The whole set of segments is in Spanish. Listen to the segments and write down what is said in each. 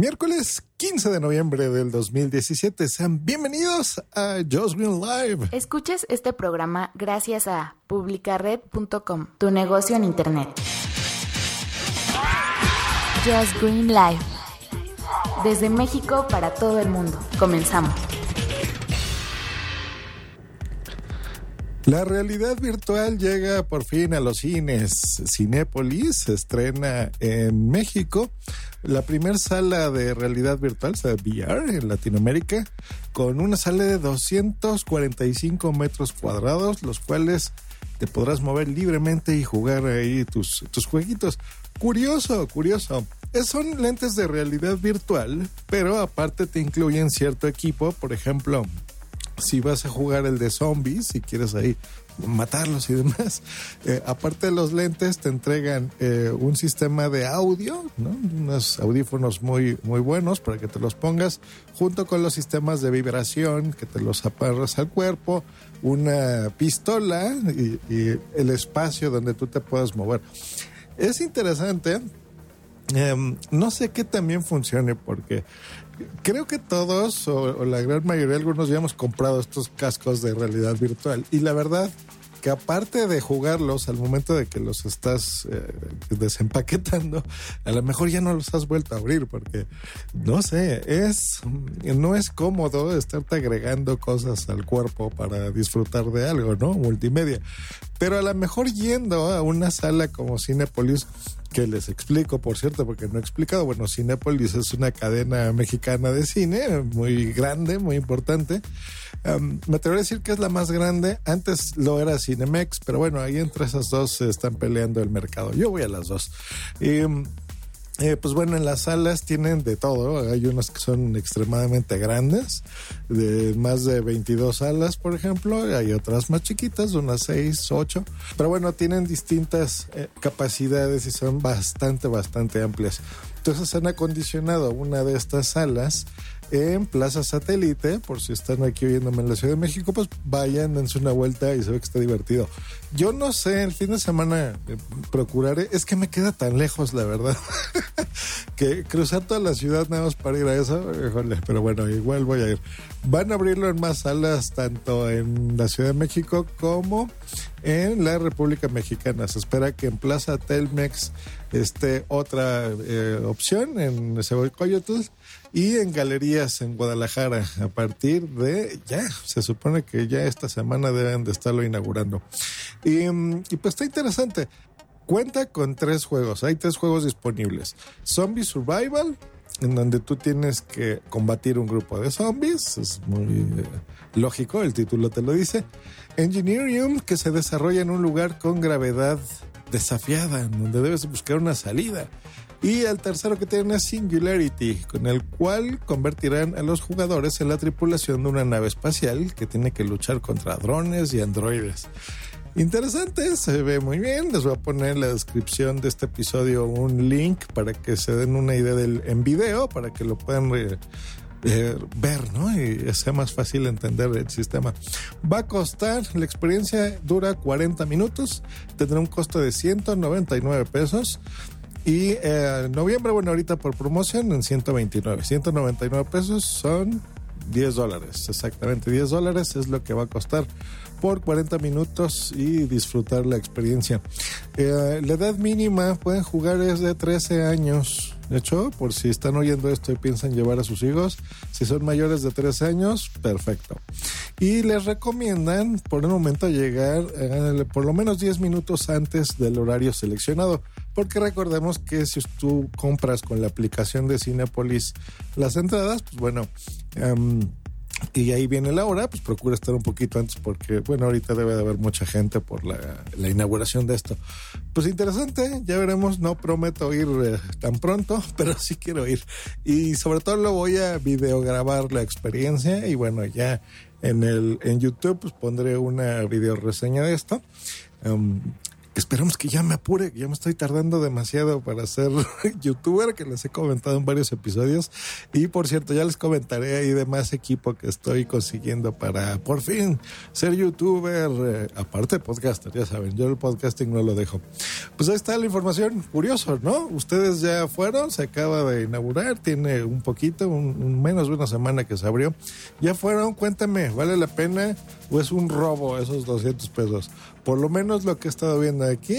Miércoles 15 de noviembre del 2017. Sean bienvenidos a Just Green Live. Escuches este programa gracias a publicared.com, tu negocio en internet. Just Green Live. Desde México para todo el mundo. Comenzamos. La realidad virtual llega por fin a los cines. Cinépolis se estrena en México la primera sala de realidad virtual, o sea, VR en Latinoamérica, con una sala de 245 metros cuadrados, los cuales te podrás mover libremente y jugar ahí tus, tus jueguitos. Curioso, curioso. Son lentes de realidad virtual, pero aparte te incluyen cierto equipo, por ejemplo, si vas a jugar el de zombies, si quieres ahí matarlos y demás, eh, aparte de los lentes te entregan eh, un sistema de audio, ¿no? unos audífonos muy, muy buenos para que te los pongas, junto con los sistemas de vibración que te los aparras al cuerpo, una pistola y el espacio donde tú te puedas mover. Es interesante. Em, no sé qué también funcione porque creo que todos o, la gran mayoría, algunos ya hemos comprado estos cascos de realidad virtual y la verdad que aparte de jugarlos al momento de que los estás eh, desempaquetando, a lo mejor ya no los has vuelto a abrir porque no sé, es no es cómodo estarte agregando cosas al cuerpo para disfrutar de algo, ¿no? Multimedia. Pero a lo mejor yendo a una sala como Cinepolis que les explico, por cierto, porque no he explicado. Bueno, Cinepolis es una cadena mexicana de cine muy grande, muy importante. me atrevo a decir que es la más grande. Antes lo era Cinemex, pero bueno, ahí entre esas dos se están peleando el mercado. Yo voy a las dos. Y eh, pues bueno, en las salas tienen de todo. Hay unas que son extremadamente grandes, de más de 22 salas, por ejemplo. Hay otras más chiquitas, unas 6, 8. Pero bueno, tienen distintas eh, capacidades y son bastante, bastante amplias. Entonces han acondicionado una de estas salas en Plaza Satélite, por si están aquí oyéndome en la Ciudad de México, pues vayan, dense una vuelta y se ve que está divertido. Yo no sé, el fin de semana eh, procuraré, es que me queda tan lejos, la verdad, que cruzar toda la ciudad nada más para ir a eso, pero bueno, igual voy a ir. Van a abrirlo en más salas, tanto en la Ciudad de México como en la República Mexicana. Se espera que en Plaza Telmex esté otra eh, opción, en Cebocoyotl y en galerías en Guadalajara a partir de ya, se supone que ya esta semana deben de estarlo inaugurando. Y pues está interesante. Cuenta con tres juegos, hay tres juegos disponibles. Zombie Survival, en donde tú tienes que combatir un grupo de zombies, es muy eh, lógico, el título te lo dice. Engineering, que se desarrolla en un lugar con gravedad desafiada, en donde debes buscar una salida. Y el tercero que tienen es Singularity, con el cual convertirán a los jugadores en la tripulación de una nave espacial que tiene que luchar contra drones y androides. Interesante, se ve muy bien. Les voy a poner en la descripción de este episodio un link para que se den una idea del, en video, para que lo puedan eh, ver, ¿no? Y sea más fácil entender el sistema. Va a costar, la experiencia dura 40 minutos, tendrá un costo de 199 pesos. Y eh, en noviembre, bueno, ahorita por promoción en 129. 199 pesos son 10 dólares, exactamente 10 dólares es lo que va a costar por 40 minutos y disfrutar la experiencia. Eh, la edad mínima pueden jugar es de 13 años. De hecho, por si están oyendo esto y piensan llevar a sus hijos, si son mayores de 13 años, perfecto. Y les recomiendan por un momento llegar eh, por lo menos 10 minutos antes del horario seleccionado. Porque recordemos que si tú compras con la aplicación de Cinepolis las entradas, pues bueno, em, y ahí viene la hora, pues procura estar un poquito antes porque, bueno, ahorita debe de haber mucha gente por la, inauguración de esto. Pues interesante, ya veremos, no prometo ir eh, tan pronto, pero sí quiero ir. Y sobre todo lo voy a videograbar la experiencia y bueno, ya en el en YouTube pues pondré una video reseña de esto. Um, Esperemos que ya me apure, ya me estoy tardando demasiado para ser youtuber, que les he comentado en varios episodios. Y por cierto, ya les comentaré ahí de más equipo que estoy consiguiendo para por fin ser youtuber, eh, aparte de podcaster, ya saben, yo el podcasting no lo dejo. Pues ahí está la información, curioso, ¿no? Ustedes ya fueron, se acaba de inaugurar, tiene un poquito, un, menos de una semana que se abrió. Ya fueron, cuéntame, ¿vale la pena o es un robo esos 200 pesos? Por lo menos lo que he estado viendo aquí,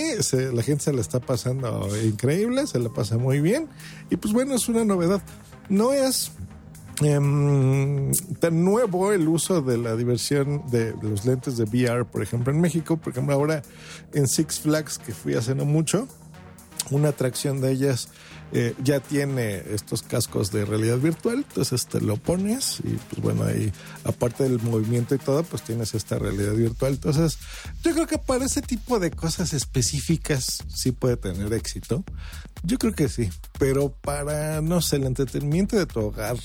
la gente se le está pasando increíble, se le pasa muy bien. Y pues bueno, es una novedad. No es em, tan nuevo el uso de la diversión de, los lentes de VR, por ejemplo, en México. Por ejemplo, ahora en Six Flags, que fui hace no mucho, una atracción de ellas eh, ya tiene estos cascos de realidad virtual, entonces te lo pones y pues bueno, ahí aparte del movimiento y todo, pues tienes esta realidad virtual. Entonces, yo creo que para ese tipo de cosas específicas sí puede tener éxito. Yo creo que sí, pero para, no sé, el entretenimiento de tu hogar,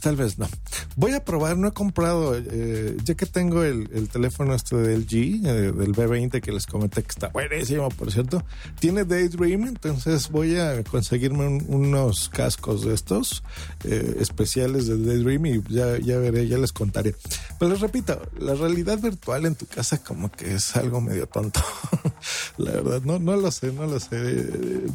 Tal vez no. Voy a probar, no he comprado, eh, ya que tengo el, teléfono este del G, eh, del B20 que les comenté que está buenísimo, por cierto. Tiene Daydream, entonces voy a conseguirme unos cascos de estos eh, especiales de Daydream y ya, ya veré, ya les contaré. Pero les repito, la realidad virtual en tu casa como que es algo medio tonto. la verdad, no, no lo sé, no lo sé.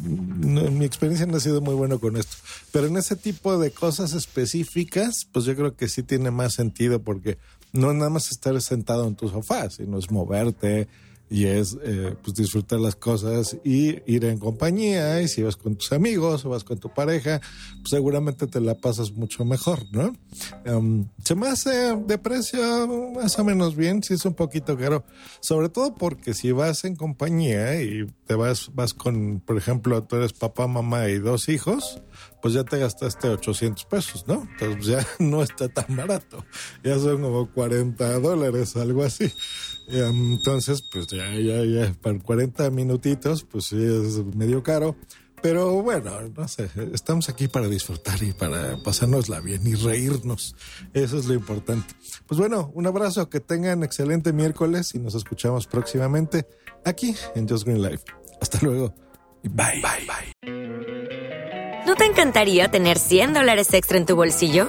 mi experiencia no ha sido muy buena con esto. Pero en ese tipo de cosas específicas, pues yo creo que sí tiene más sentido porque no nada más estar sentado en tu sofá, sino es moverte, y es eh, pues disfrutar las cosas y ir en compañía y si vas con tus amigos o vas con tu pareja pues seguramente te la pasas mucho mejor no em, se me hace de precio más o menos bien si es un poquito caro sobre todo porque si vas en compañía y te vas vas con por ejemplo tú eres papá mamá y dos hijos pues ya te gastaste 800 pesos no entonces ya no está tan barato ya son como 40 dólares algo así entonces, pues ya, ya, ya, para 40 minutitos, pues sí, es medio caro. Pero bueno, no sé, estamos aquí para disfrutar y para pasárnosla bien y reírnos. Eso es lo importante. Pues bueno, un abrazo, que tengan excelente miércoles y nos escuchamos próximamente aquí en Just Green Life. Hasta luego y bye. Bye, bye. ¿No te encantaría tener 100 dólares extra en tu bolsillo?